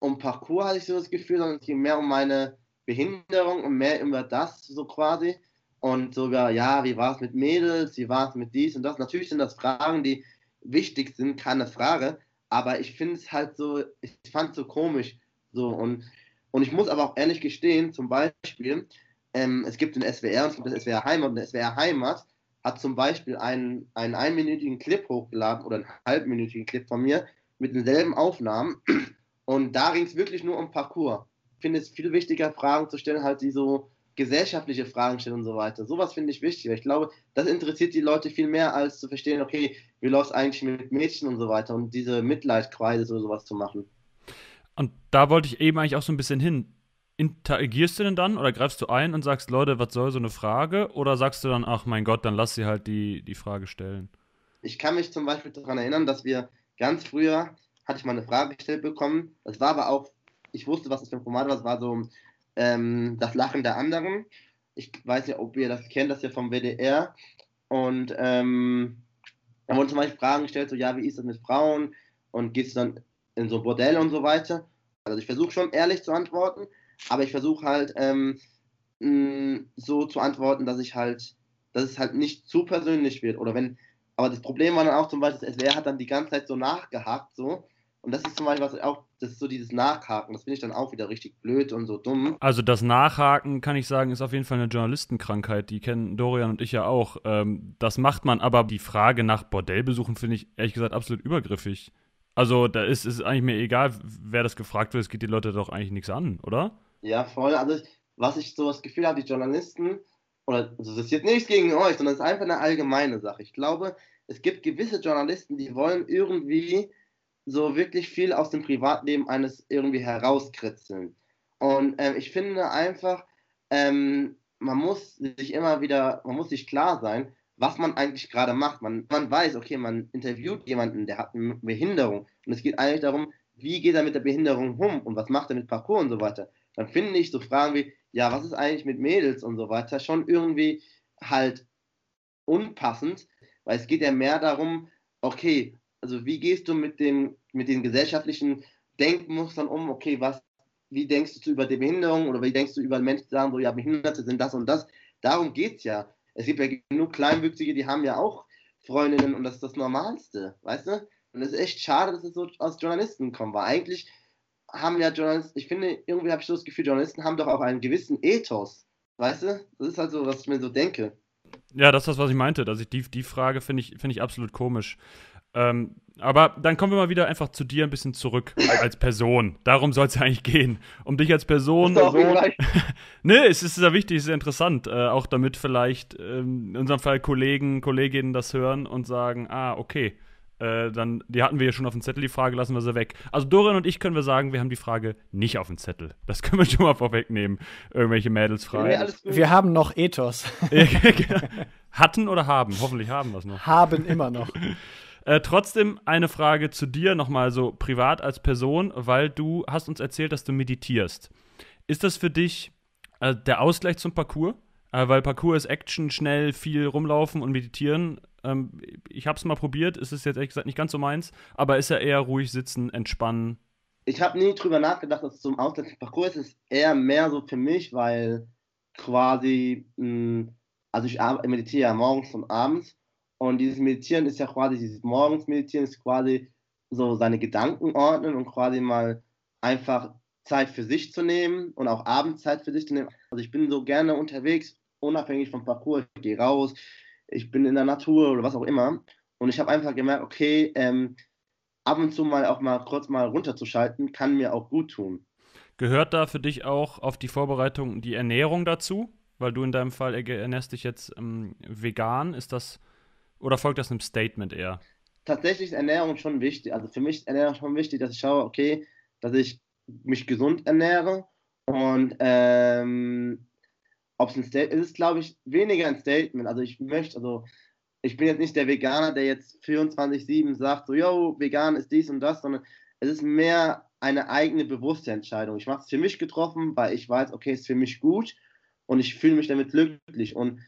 [SPEAKER 4] um Parcours, hatte ich so das Gefühl, sondern es ging mehr um meine Behinderung und mehr über das so quasi. Und sogar, ja, wie war es mit Mädels, wie war es mit dies und das. Natürlich sind das Fragen, die wichtig sind, keine Frage. Aber ich finde es halt so, ich fand es so komisch. So, und, und ich muss aber auch ehrlich gestehen, zum Beispiel, ähm, es gibt den SWR und es gibt das SWR Heimat und der SWR Heimat hat zum Beispiel einen, einen einminütigen Clip hochgeladen oder einen halbminütigen Clip von mir mit denselben Aufnahmen und da ging es wirklich nur um Parcours. Finde es viel wichtiger, Fragen zu stellen, halt die so gesellschaftliche Fragen stellen und so weiter. Sowas finde ich wichtig. Ich glaube, das interessiert die Leute viel mehr, als zu verstehen, okay, wie läuft es eigentlich mit Mädchen und so weiter und diese Mitleidkreise oder sowas zu machen.
[SPEAKER 2] Und da wollte ich eben eigentlich auch so ein bisschen hin. Interagierst du denn dann oder greifst du ein und sagst, Leute, was soll so eine Frage? Oder sagst du dann, ach mein Gott, dann lass sie halt die, die Frage stellen?
[SPEAKER 4] Ich kann mich zum Beispiel daran erinnern, dass wir ganz früher, hatte ich mal eine Frage gestellt bekommen. Das war aber auch, ich wusste, was das für ein Format war. Das war so ähm, das Lachen der anderen. Ich weiß nicht, ob ihr das kennt, das ist ja vom WDR. Und ähm, da wurden zum Beispiel Fragen gestellt, so, ja, wie ist das mit Frauen? Und gehst du dann in so ein Bordell und so weiter? Also ich versuche schon ehrlich zu antworten, aber ich versuche halt ähm, mh, so zu antworten, dass ich halt, dass es halt nicht zu persönlich wird. Oder wenn, aber das Problem war dann auch zum Beispiel, das SWR hat dann die ganze Zeit so nachgehakt, so. Und das ist zum Beispiel was auch, das ist so dieses Nachhaken, das finde ich dann auch wieder richtig blöd und so dumm.
[SPEAKER 2] Also das Nachhaken, kann ich sagen, ist auf jeden Fall eine Journalistenkrankheit, die kennen Dorian und ich ja auch. Ähm, das macht man, aber die Frage nach Bordellbesuchen finde ich ehrlich gesagt absolut übergriffig. Also da ist es eigentlich mir egal, wer das gefragt wird, es geht die Leute doch eigentlich nichts an, oder?
[SPEAKER 4] Ja, voll. Also was ich so das Gefühl habe, die Journalisten, oder also das ist jetzt nichts gegen euch, sondern es ist einfach eine allgemeine Sache. Ich glaube, es gibt gewisse Journalisten, die wollen irgendwie so wirklich viel aus dem Privatleben eines irgendwie herauskritzeln. Und ähm, ich finde einfach, ähm, man muss sich immer wieder, man muss sich klar sein, was man eigentlich gerade macht. Man, man weiß, okay, man interviewt jemanden, der hat eine Behinderung. Und es geht eigentlich darum, wie geht er mit der Behinderung um und was macht er mit Parcours und so weiter. Dann finde ich so Fragen wie, ja, was ist eigentlich mit Mädels und so weiter, schon irgendwie halt unpassend, weil es geht ja mehr darum, okay, also wie gehst du mit dem, mit den gesellschaftlichen Denkmustern um, okay, was, wie denkst du über die Behinderung oder wie denkst du über Menschen, die sagen so, ja, Behinderte sind das und das. Darum geht es ja. Es gibt ja genug Kleinwüchsige, die haben ja auch Freundinnen und das ist das Normalste, weißt du? Und es ist echt schade, dass es so aus Journalisten kommt, weil eigentlich haben ja Journalisten, ich finde, irgendwie habe ich so das Gefühl, Journalisten haben doch auch einen gewissen Ethos, weißt du? Das ist halt so, was ich mir so denke.
[SPEAKER 2] Ja, das ist das, was ich meinte. Also die, die Frage finde ich, find ich absolut komisch. Ähm, aber dann kommen wir mal wieder einfach zu dir ein bisschen zurück als Person. Darum soll es ja eigentlich gehen. Um dich als Person.
[SPEAKER 4] Person
[SPEAKER 2] ne, es ist sehr wichtig, es ist sehr interessant. Äh, auch damit vielleicht ähm, in unserem Fall Kollegen, Kolleginnen das hören und sagen: Ah, okay. Äh, dann, die hatten wir ja schon auf dem Zettel, die Frage lassen wir sie weg. Also Dorian und ich können wir sagen, wir haben die Frage nicht auf dem Zettel. Das können wir schon mal vorwegnehmen. Irgendwelche Mädels fragen.
[SPEAKER 3] Ja, wir haben noch Ethos.
[SPEAKER 2] Genau. Hatten oder haben? Hoffentlich haben wir es noch.
[SPEAKER 3] Haben immer noch.
[SPEAKER 2] Äh, trotzdem eine Frage zu dir nochmal so privat als Person, weil du hast uns erzählt, dass du meditierst. Ist das für dich äh, der Ausgleich zum Parcours? Äh, weil Parcours ist Action, schnell, viel rumlaufen und meditieren. Ähm, ich habe es mal probiert, ist es jetzt ehrlich gesagt nicht ganz so meins, aber ist ja eher ruhig sitzen, entspannen.
[SPEAKER 4] Ich habe nie drüber nachgedacht, dass es zum Ausgleich zum Parcours ist. Es ist eher mehr so für mich, weil quasi, mh, hm, also ich meditiere ja morgens und abends und dieses Meditieren ist ja quasi, dieses Morgensmeditieren ist quasi so seine Gedanken ordnen und quasi mal einfach Zeit für sich zu nehmen und auch Abendzeit für sich zu nehmen. Also ich bin so gerne unterwegs, unabhängig vom Parcours. Ich gehe raus, ich bin in der Natur oder was auch immer. Und ich habe einfach gemerkt, okay, ähm, ab und zu mal auch mal kurz mal runterzuschalten, kann mir auch gut tun.
[SPEAKER 2] Gehört da für dich auch auf die Vorbereitung die Ernährung dazu? Weil du in deinem Fall ernährst dich jetzt ähm, vegan. Ist das oder folgt das einem Statement eher?
[SPEAKER 4] Tatsächlich ist Ernährung schon wichtig. Also für mich ist Ernährung schon wichtig, dass ich schaue, okay, dass ich mich gesund ernähre. Und ähm, ob es ein Statement ist, glaube ich, weniger ein Statement. Also ich möchte, also ich bin jetzt nicht der Veganer, der jetzt 24-7 sagt, so, yo, vegan ist dies und das, sondern es ist mehr eine eigene bewusste Entscheidung. Ich mache es für mich getroffen, weil ich weiß, okay, es ist für mich gut und ich fühle mich damit glücklich. Und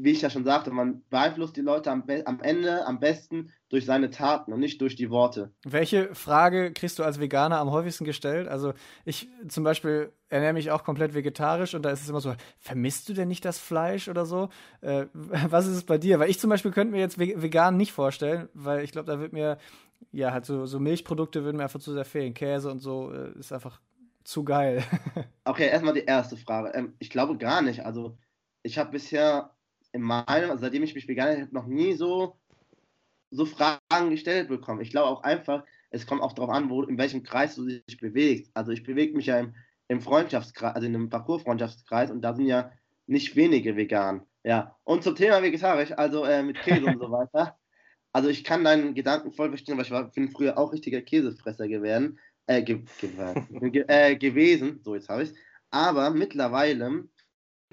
[SPEAKER 4] wie ich ja schon sagte, man beeinflusst die Leute am, am, Ende am besten durch seine Taten und nicht durch die Worte.
[SPEAKER 3] Welche Frage kriegst du als Veganer am häufigsten gestellt? Also ich zum Beispiel ernähre mich auch komplett vegetarisch und da ist es immer so, vermisst du denn nicht das Fleisch oder so? Äh, was ist es bei dir? Weil ich zum Beispiel könnte mir jetzt vegan nicht vorstellen, weil ich glaube, da wird mir, ja, halt so, so Milchprodukte würden mir einfach zu sehr fehlen. Käse und so äh, ist einfach zu geil.
[SPEAKER 4] okay, erstmal die erste Frage. Ähm, ich glaube gar nicht. Also ich habe bisher in meinem, also seitdem ich mich vegan habe, noch nie so, so Fragen gestellt bekommen. Ich glaube auch einfach, es kommt auch darauf an, wo, in welchem Kreis du dich bewegst. Also ich bewege mich ja im, im Freundschaftskreis, also in einem Parcours-Freundschaftskreis und da sind ja nicht wenige vegan. Ja, und zum Thema vegetarisch, also äh, mit Käse und so weiter. Also ich kann deinen Gedanken voll verstehen, weil ich war, bin früher auch richtiger Käsefresser gewesen, äh, ge, ge, äh, gewesen, so jetzt habe ich Aber mittlerweile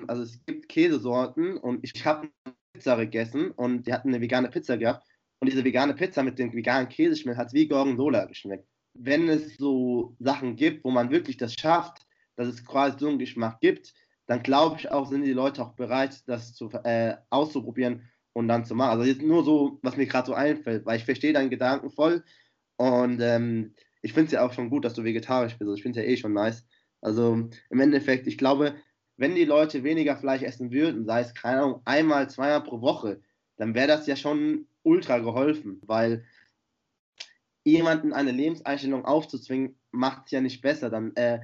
[SPEAKER 4] also es gibt Käsesorten und ich habe Pizza gegessen und die hatten eine vegane Pizza gehabt und diese vegane Pizza mit dem veganen Käseschmelz hat wie Gorgonzola geschmeckt. Wenn es so Sachen gibt, wo man wirklich das schafft, dass es quasi so einen Geschmack gibt, dann glaube ich auch, sind die Leute auch bereit, das zu, äh, auszuprobieren und dann zu machen. Also jetzt nur so, was mir gerade so einfällt, weil ich verstehe deinen Gedanken voll und ähm, ich finde es ja auch schon gut, dass du vegetarisch bist. Also ich finde es ja eh schon nice. Also im Endeffekt, ich glaube, wenn die Leute weniger Fleisch essen würden, sei es, keine Ahnung, einmal, zweimal pro Woche, dann wäre das ja schon ultra geholfen, weil jemanden eine Lebenseinstellung aufzuzwingen, macht es ja nicht besser. Dann, äh,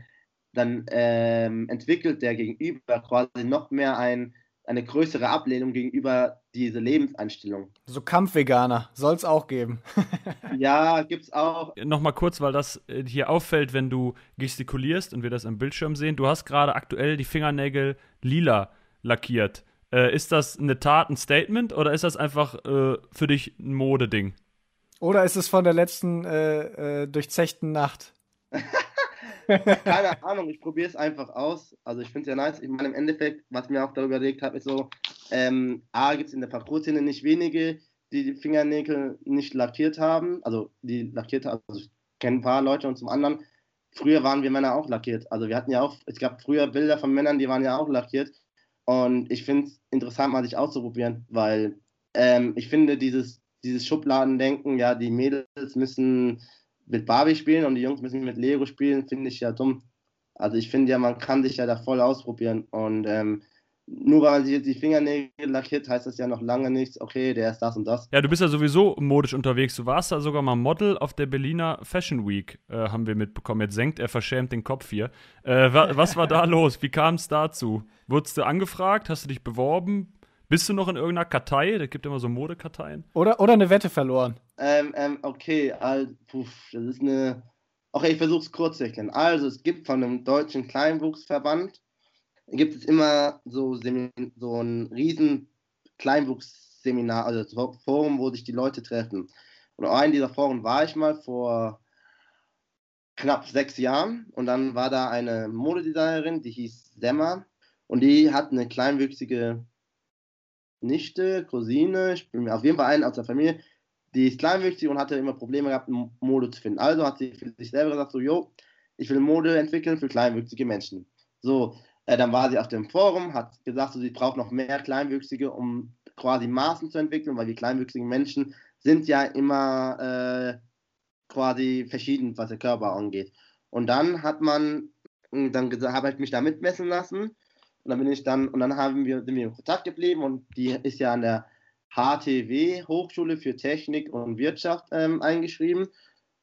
[SPEAKER 4] dann ähm, entwickelt der Gegenüber quasi noch mehr ein, eine größere Ablehnung gegenüber diese Lebenseinstellung.
[SPEAKER 3] So Kampfveganer soll es auch geben.
[SPEAKER 4] ja, gibt's auch.
[SPEAKER 2] Nochmal kurz, weil das äh, hier auffällt, wenn du gestikulierst und wir das am Bildschirm sehen. Du hast gerade aktuell die Fingernägel lila lackiert. Äh, ist das eine Tat, ein Statement oder ist das einfach äh, für dich ein Modeding?
[SPEAKER 3] Oder ist es von der letzten äh, äh durchzechten Nacht?
[SPEAKER 4] Keine Ahnung, ich probiere es einfach aus. Also ich finde es ja nice. Ich meine, im Endeffekt, was mir auch darüber überlegt habe, ist so, ähm, A, gibt es in der Parcours-Szene nicht wenige, die die Fingernägel nicht lackiert haben. Also die lackiert haben, also ich kenne ein paar Leute und zum anderen, früher waren wir Männer auch lackiert. Also wir hatten ja auch, es gab früher Bilder von Männern, die waren ja auch lackiert. Und ich finde es interessant, mal sich auszuprobieren, weil ähm, ich finde dieses, dieses Schubladendenken, ja, die Mädels müssen mit Barbie spielen und die Jungs müssen mit Lego spielen, finde ich ja dumm. Also ich finde ja, man kann sich ja da voll ausprobieren und ähm, nur weil man sich jetzt die Fingernägel lackiert, heißt das ja noch lange nichts, okay, der ist das und das.
[SPEAKER 2] Ja, du bist ja sowieso modisch unterwegs. Du warst da sogar mal Model auf der Berliner Fashion Week, äh, haben wir mitbekommen. Jetzt senkt er verschämt den Kopf hier. Äh, wa was war da los? Wie kam es dazu? Wurdest du angefragt? Hast du dich beworben? Bist du noch in irgendeiner Kartei? Da gibt immer so Modekarteien.
[SPEAKER 3] Oder, oder eine Wette verloren.
[SPEAKER 4] Ähm, ähm, okay, also, puff, das ist eine. Okay, ich versuche es kurz zu erklären. Also, es gibt von einem deutschen Kleinwuchsverband, gibt es immer so, so ein riesen Kleinwuchsseminar, also Forum, wo sich die Leute treffen. Und auf einem dieser Foren war ich mal vor knapp sechs Jahren und dann war da eine Modedesignerin, die hieß Semmer und die hat eine kleinwüchsige Nichte, Cousine, ich bin auf jeden Fall einen aus der Familie, die ist kleinwüchsig und hatte immer Probleme gehabt, Mode zu finden. Also hat sie für sich selber gesagt, so, jo, ich will Mode entwickeln für kleinwüchsige Menschen. So, äh, dann war sie auf dem Forum, hat gesagt, so, sie braucht noch mehr Kleinwüchsige, um quasi Maßen zu entwickeln, weil die kleinwüchsigen Menschen sind ja immer äh, quasi verschieden, was der Körper angeht. Und dann hat man, dann habe ich mich da mitmessen lassen und dann bin ich dann, und dann haben wir, sind wir in Kontakt geblieben und die ist ja an der HTW, Hochschule für Technik und Wirtschaft, ähm, eingeschrieben.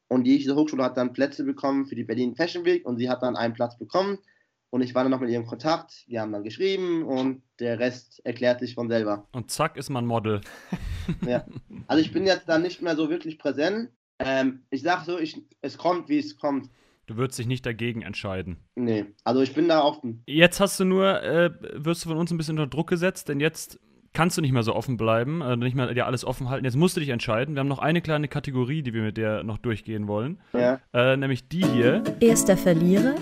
[SPEAKER 4] Und diese Hochschule hat dann Plätze bekommen für die Berlin Fashion Week und sie hat dann einen Platz bekommen. Und ich war dann noch mit ihr in Kontakt. Wir haben dann geschrieben und der Rest erklärt sich von selber.
[SPEAKER 2] Und zack ist man Model.
[SPEAKER 4] ja. Also ich bin jetzt da nicht mehr so wirklich präsent. Ähm, ich sag so, ich, es kommt, wie es kommt.
[SPEAKER 2] Du würdest dich nicht dagegen entscheiden.
[SPEAKER 4] Nee, also ich bin da offen.
[SPEAKER 2] Jetzt hast du nur, äh, wirst du von uns ein bisschen unter Druck gesetzt, denn jetzt kannst du nicht mehr so offen bleiben, äh, nicht mehr dir alles offen halten. Jetzt musst du dich entscheiden. Wir haben noch eine kleine Kategorie, die wir mit dir noch durchgehen wollen.
[SPEAKER 4] Ja.
[SPEAKER 2] Äh, nämlich die hier.
[SPEAKER 1] Erster Verlierer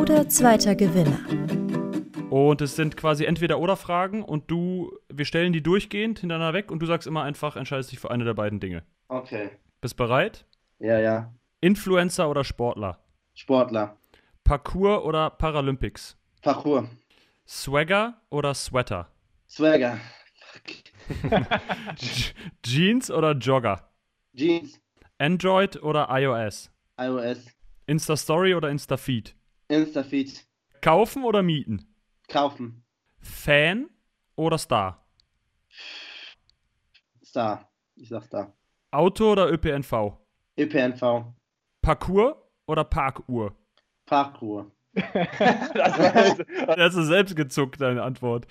[SPEAKER 1] oder zweiter Gewinner.
[SPEAKER 2] Und es sind quasi entweder oder Fragen und du, wir stellen die durchgehend hintereinander weg und du sagst immer einfach, entscheidest dich für eine der beiden Dinge.
[SPEAKER 4] Okay.
[SPEAKER 2] Bist bereit?
[SPEAKER 4] Ja, ja.
[SPEAKER 2] Influencer oder Sportler?
[SPEAKER 4] Sportler.
[SPEAKER 2] Parkour oder Paralympics?
[SPEAKER 4] Parkour.
[SPEAKER 2] Swagger oder Sweater?
[SPEAKER 4] Swagger.
[SPEAKER 2] Jeans oder Jogger?
[SPEAKER 4] Jeans.
[SPEAKER 2] Android oder iOS?
[SPEAKER 4] iOS.
[SPEAKER 2] Insta-Story oder Insta-Feed?
[SPEAKER 4] Instafeed.
[SPEAKER 2] Kaufen oder mieten?
[SPEAKER 4] Kaufen.
[SPEAKER 2] Fan oder Star?
[SPEAKER 4] Star. Ich sag Star.
[SPEAKER 2] Auto oder ÖPNV?
[SPEAKER 4] ÖPNV.
[SPEAKER 2] Parkour oder Parkuhr?
[SPEAKER 4] Parkour.
[SPEAKER 2] Das ist selbst gezuckt, deine Antwort.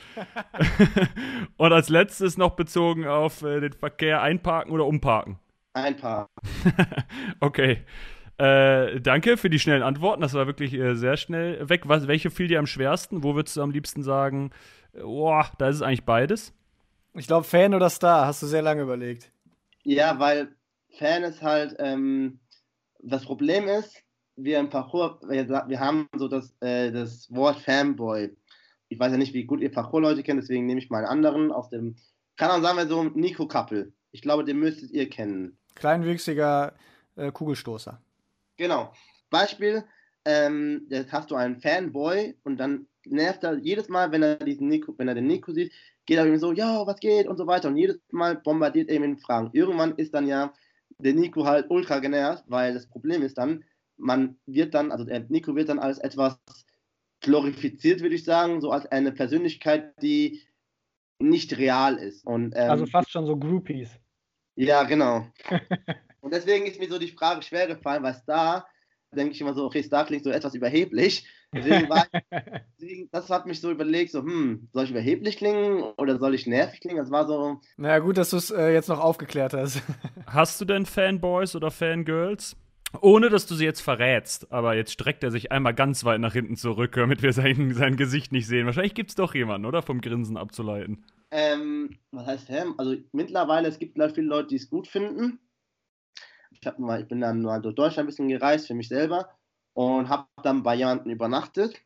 [SPEAKER 2] Und als letztes noch bezogen auf äh, den Verkehr einparken oder umparken?
[SPEAKER 4] Ein Paar.
[SPEAKER 2] Okay. Äh, danke für die schnellen Antworten. Das war wirklich äh, sehr schnell weg. Was, welche fiel dir am schwersten? Wo würdest du am liebsten sagen, boah, da ist es eigentlich beides?
[SPEAKER 3] Ich glaube, Fan oder Star, hast du sehr lange überlegt.
[SPEAKER 4] Ja, weil Fan ist halt, ähm, das Problem ist, wir im Parcours, wir, haben so das, äh, das Wort Fanboy. Ich weiß ja nicht, wie gut ihr Parcours-Leute kennt, deswegen nehme ich mal einen anderen aus dem, kann auch sagen wir so, Nico Kappel. Ich glaube, den müsstet ihr kennen.
[SPEAKER 3] Kleinwüchsiger äh, Kugelstoßer.
[SPEAKER 4] Genau. Beispiel, ähm, jetzt hast du einen Fanboy und dann nervt er jedes Mal, wenn er diesen Nico, wenn er den Nico sieht, geht er ihm so, ja, was geht und so weiter. Und jedes Mal bombardiert er ihn mit Fragen. Irgendwann ist dann ja der Nico halt ultra genervt, weil das Problem ist dann, man wird dann, also der Nico wird dann als etwas glorifiziert, würde ich sagen, so als eine Persönlichkeit, die nicht real ist. Und, ähm,
[SPEAKER 5] Also fast schon so Groupies.
[SPEAKER 4] ja, genau. Und deswegen ist mir so die Frage schwer gefallen, weil Star, denke ich immer so, okay, Star klingt so etwas überheblich. Deswegen war deswegen, das hat mich so überlegt, so, hm, soll ich überheblich klingen oder soll ich nervig klingen? Das war so,
[SPEAKER 3] Naja, gut, dass du es äh, jetzt noch aufgeklärt hast.
[SPEAKER 2] Hast du denn Fanboys oder Fangirls? Ohne dass du sie jetzt verrätst, aber jetzt streckt er sich einmal ganz weit nach hinten zurück, damit wir sein, sein Gesicht nicht sehen. Wahrscheinlich gibt es doch jemanden, oder? Vom Grinsen abzuleiten.
[SPEAKER 4] ähm, was heißt Fan? Also mittlerweile, es gibt viele Leute, die es gut finden. Ich, hab mal, ich bin dann mal durch Deutschland ein bisschen gereist für mich selber und habe dann bei jemandem übernachtet.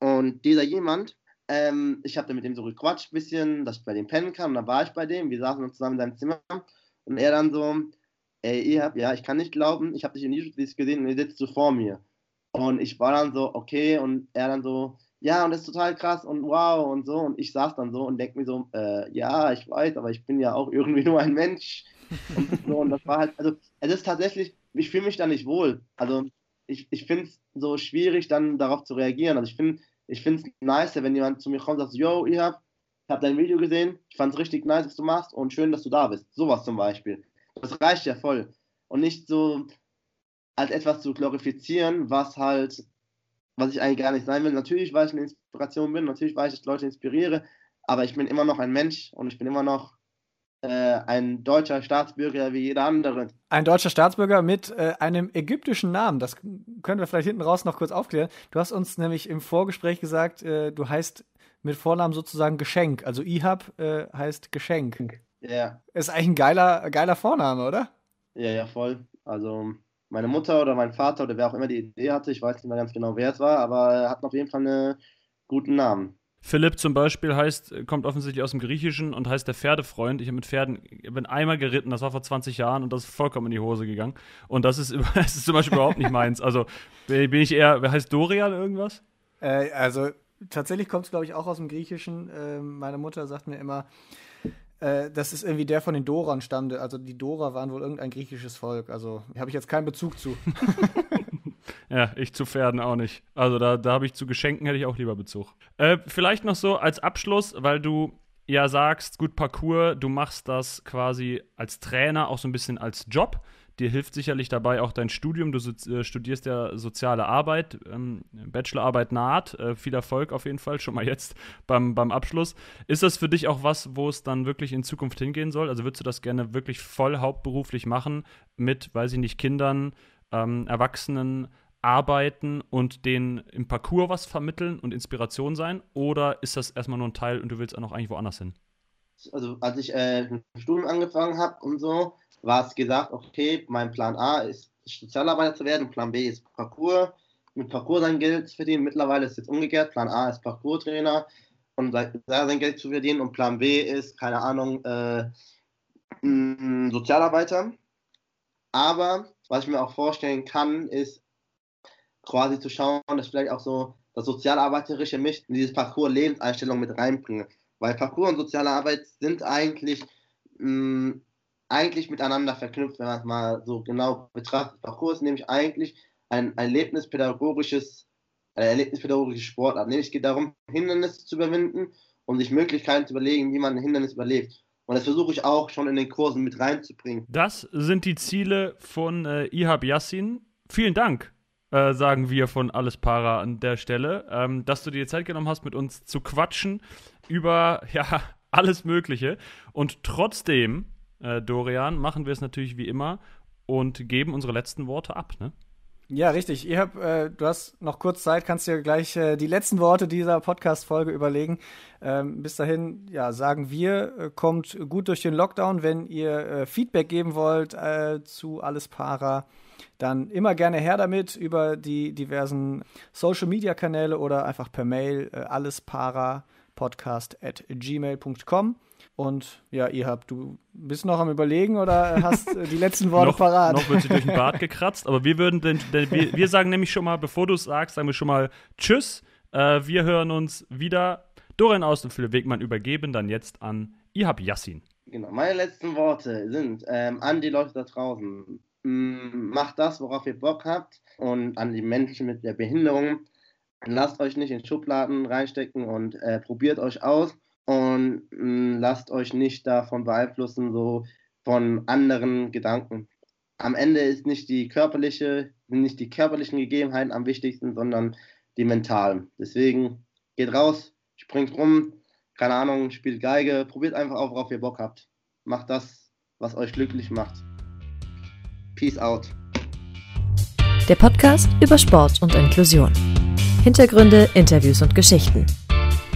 [SPEAKER 4] Und dieser jemand, ähm, ich habe dann mit dem so gequatscht ein bisschen, dass ich bei dem pennen kann. Und dann war ich bei dem, wir saßen uns zusammen in seinem Zimmer. Und er dann so, ey, ihr habt, ja, ich kann nicht glauben, ich habe dich in YouTube gesehen und ihr sitzt so vor mir. Und ich war dann so, okay, und er dann so, ja, und das ist total krass und wow und so. Und ich saß dann so und denke mir so, äh, ja, ich weiß, aber ich bin ja auch irgendwie nur ein Mensch. Und, so, und das war halt, also es ist tatsächlich, ich fühle mich da nicht wohl. Also ich, ich finde es so schwierig, dann darauf zu reagieren. Also ich finde ich es nice, wenn jemand zu mir kommt und sagt, yo, ihr habt, ich habe dein Video gesehen, ich fand es richtig nice, was du machst und schön, dass du da bist. Sowas zum Beispiel. Das reicht ja voll. Und nicht so als etwas zu glorifizieren, was halt, was ich eigentlich gar nicht sein will. Natürlich, weil ich eine Inspiration bin, natürlich, weil ich Leute inspiriere, aber ich bin immer noch ein Mensch und ich bin immer noch äh, ein deutscher Staatsbürger wie jeder andere.
[SPEAKER 3] Ein deutscher Staatsbürger mit äh, einem ägyptischen Namen. Das können wir vielleicht hinten raus noch kurz aufklären. Du hast uns nämlich im Vorgespräch gesagt, äh, du heißt mit Vornamen sozusagen Geschenk. Also Ihab äh, heißt Geschenk.
[SPEAKER 4] Ja,
[SPEAKER 3] Ist eigentlich ein geiler, geiler Vorname, oder?
[SPEAKER 4] ja, ja, voll. Also meine Mutter oder mein Vater oder wer auch immer die Idee hatte, ich weiß nicht mehr ganz genau, wer es war, aber er hat auf jeden Fall einen guten Namen.
[SPEAKER 2] Philipp zum Beispiel heißt, kommt offensichtlich aus dem Griechischen und heißt der Pferdefreund. Ich habe mit Pferden, ich bin einmal geritten, das war vor 20 Jahren und das ist vollkommen in die Hose gegangen. Und das ist, das ist zum Beispiel überhaupt nicht meins. Also bin ich eher, wer heißt Dorian irgendwas?
[SPEAKER 3] Äh, also tatsächlich kommt es, glaube ich, auch aus dem Griechischen. Äh, meine Mutter sagt mir immer, äh, das ist irgendwie der von den Dorern stammte. Also die Dorer waren wohl irgendein griechisches Volk. Also habe ich jetzt keinen Bezug zu.
[SPEAKER 2] Ja, ich zu Pferden auch nicht. Also da, da habe ich zu Geschenken hätte ich auch lieber Bezug. Äh, vielleicht noch so als Abschluss, weil du ja sagst, gut Parcours, du machst das quasi als Trainer auch so ein bisschen als Job. Dir hilft sicherlich dabei auch dein Studium. Du äh, studierst ja soziale Arbeit, ähm, Bachelorarbeit naht. Äh, viel Erfolg auf jeden Fall, schon mal jetzt beim, beim Abschluss. Ist das für dich auch was, wo es dann wirklich in Zukunft hingehen soll? Also würdest du das gerne wirklich voll hauptberuflich machen mit, weiß ich nicht, Kindern, ähm, Erwachsenen arbeiten und denen im Parcours was vermitteln und Inspiration sein? Oder ist das erstmal nur ein Teil und du willst auch noch eigentlich woanders hin?
[SPEAKER 4] Also als ich äh, mit dem Studium angefangen habe und so, war es gesagt, okay, mein Plan A ist Sozialarbeiter zu werden, Plan B ist Parcours, mit Parcours sein Geld zu verdienen. Mittlerweile ist es jetzt umgekehrt, Plan A ist Parcours-Trainer und sein Geld zu verdienen und Plan B ist, keine Ahnung, äh, Sozialarbeiter. Aber was ich mir auch vorstellen kann, ist quasi zu schauen, dass ich vielleicht auch so das sozialarbeiterische mich in dieses Parcours Lebenseinstellung mit reinbringe. Weil Parcours und soziale Arbeit sind eigentlich, mh, eigentlich miteinander verknüpft, wenn man es mal so genau betrachtet. Parcours ist nämlich eigentlich ein erlebnispädagogisches, eine erlebnispädagogische Sportart. Nämlich geht darum, Hindernisse zu überwinden und sich Möglichkeiten zu überlegen, wie man ein Hindernis überlebt. Und das versuche ich auch schon in den Kursen mit reinzubringen.
[SPEAKER 2] Das sind die Ziele von äh, Ihab Yassin. Vielen Dank, äh, sagen wir von Alles Para an der Stelle, ähm, dass du dir Zeit genommen hast, mit uns zu quatschen über ja, alles Mögliche. Und trotzdem, äh, Dorian, machen wir es natürlich wie immer und geben unsere letzten Worte ab. Ne?
[SPEAKER 3] Ja, richtig. Ihr habt, äh, du hast noch kurz Zeit, kannst dir gleich äh, die letzten Worte dieser Podcast-Folge überlegen. Ähm, bis dahin, ja, sagen wir, äh, kommt gut durch den Lockdown. Wenn ihr äh, Feedback geben wollt äh, zu Alles Para, dann immer gerne her damit über die diversen Social-Media-Kanäle oder einfach per Mail äh, allespara.podcast at gmail.com. Und ja, ihr habt, du bist noch am Überlegen oder hast äh, die letzten Worte
[SPEAKER 2] noch,
[SPEAKER 3] parat?
[SPEAKER 2] Noch wird sie durch den Bart gekratzt, aber wir würden denn, denn wir, wir, sagen nämlich schon mal, bevor du es sagst, sagen wir schon mal Tschüss. Äh, wir hören uns wieder. Dorian Aus und Philipp Wegmann übergeben dann jetzt an Ihab Yassin.
[SPEAKER 4] Genau, meine letzten Worte sind ähm, an die Leute da draußen. Mm, macht das, worauf ihr Bock habt. Und an die Menschen mit der Behinderung. Lasst euch nicht in Schubladen reinstecken und äh, probiert euch aus und mh, mm, lasst euch nicht davon beeinflussen, so von anderen Gedanken. Am Ende ist nicht die körperliche, nicht die körperlichen Gegebenheiten am wichtigsten, sondern die mentalen. Deswegen geht raus, springt rum, keine Ahnung, spielt Geige, probiert einfach auf, worauf ihr Bock habt. Macht das, was euch glücklich macht. Peace out.
[SPEAKER 1] Der Podcast über Sport und Inklusion. Hintergründe, Interviews und Geschichten.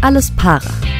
[SPEAKER 1] Alles Para.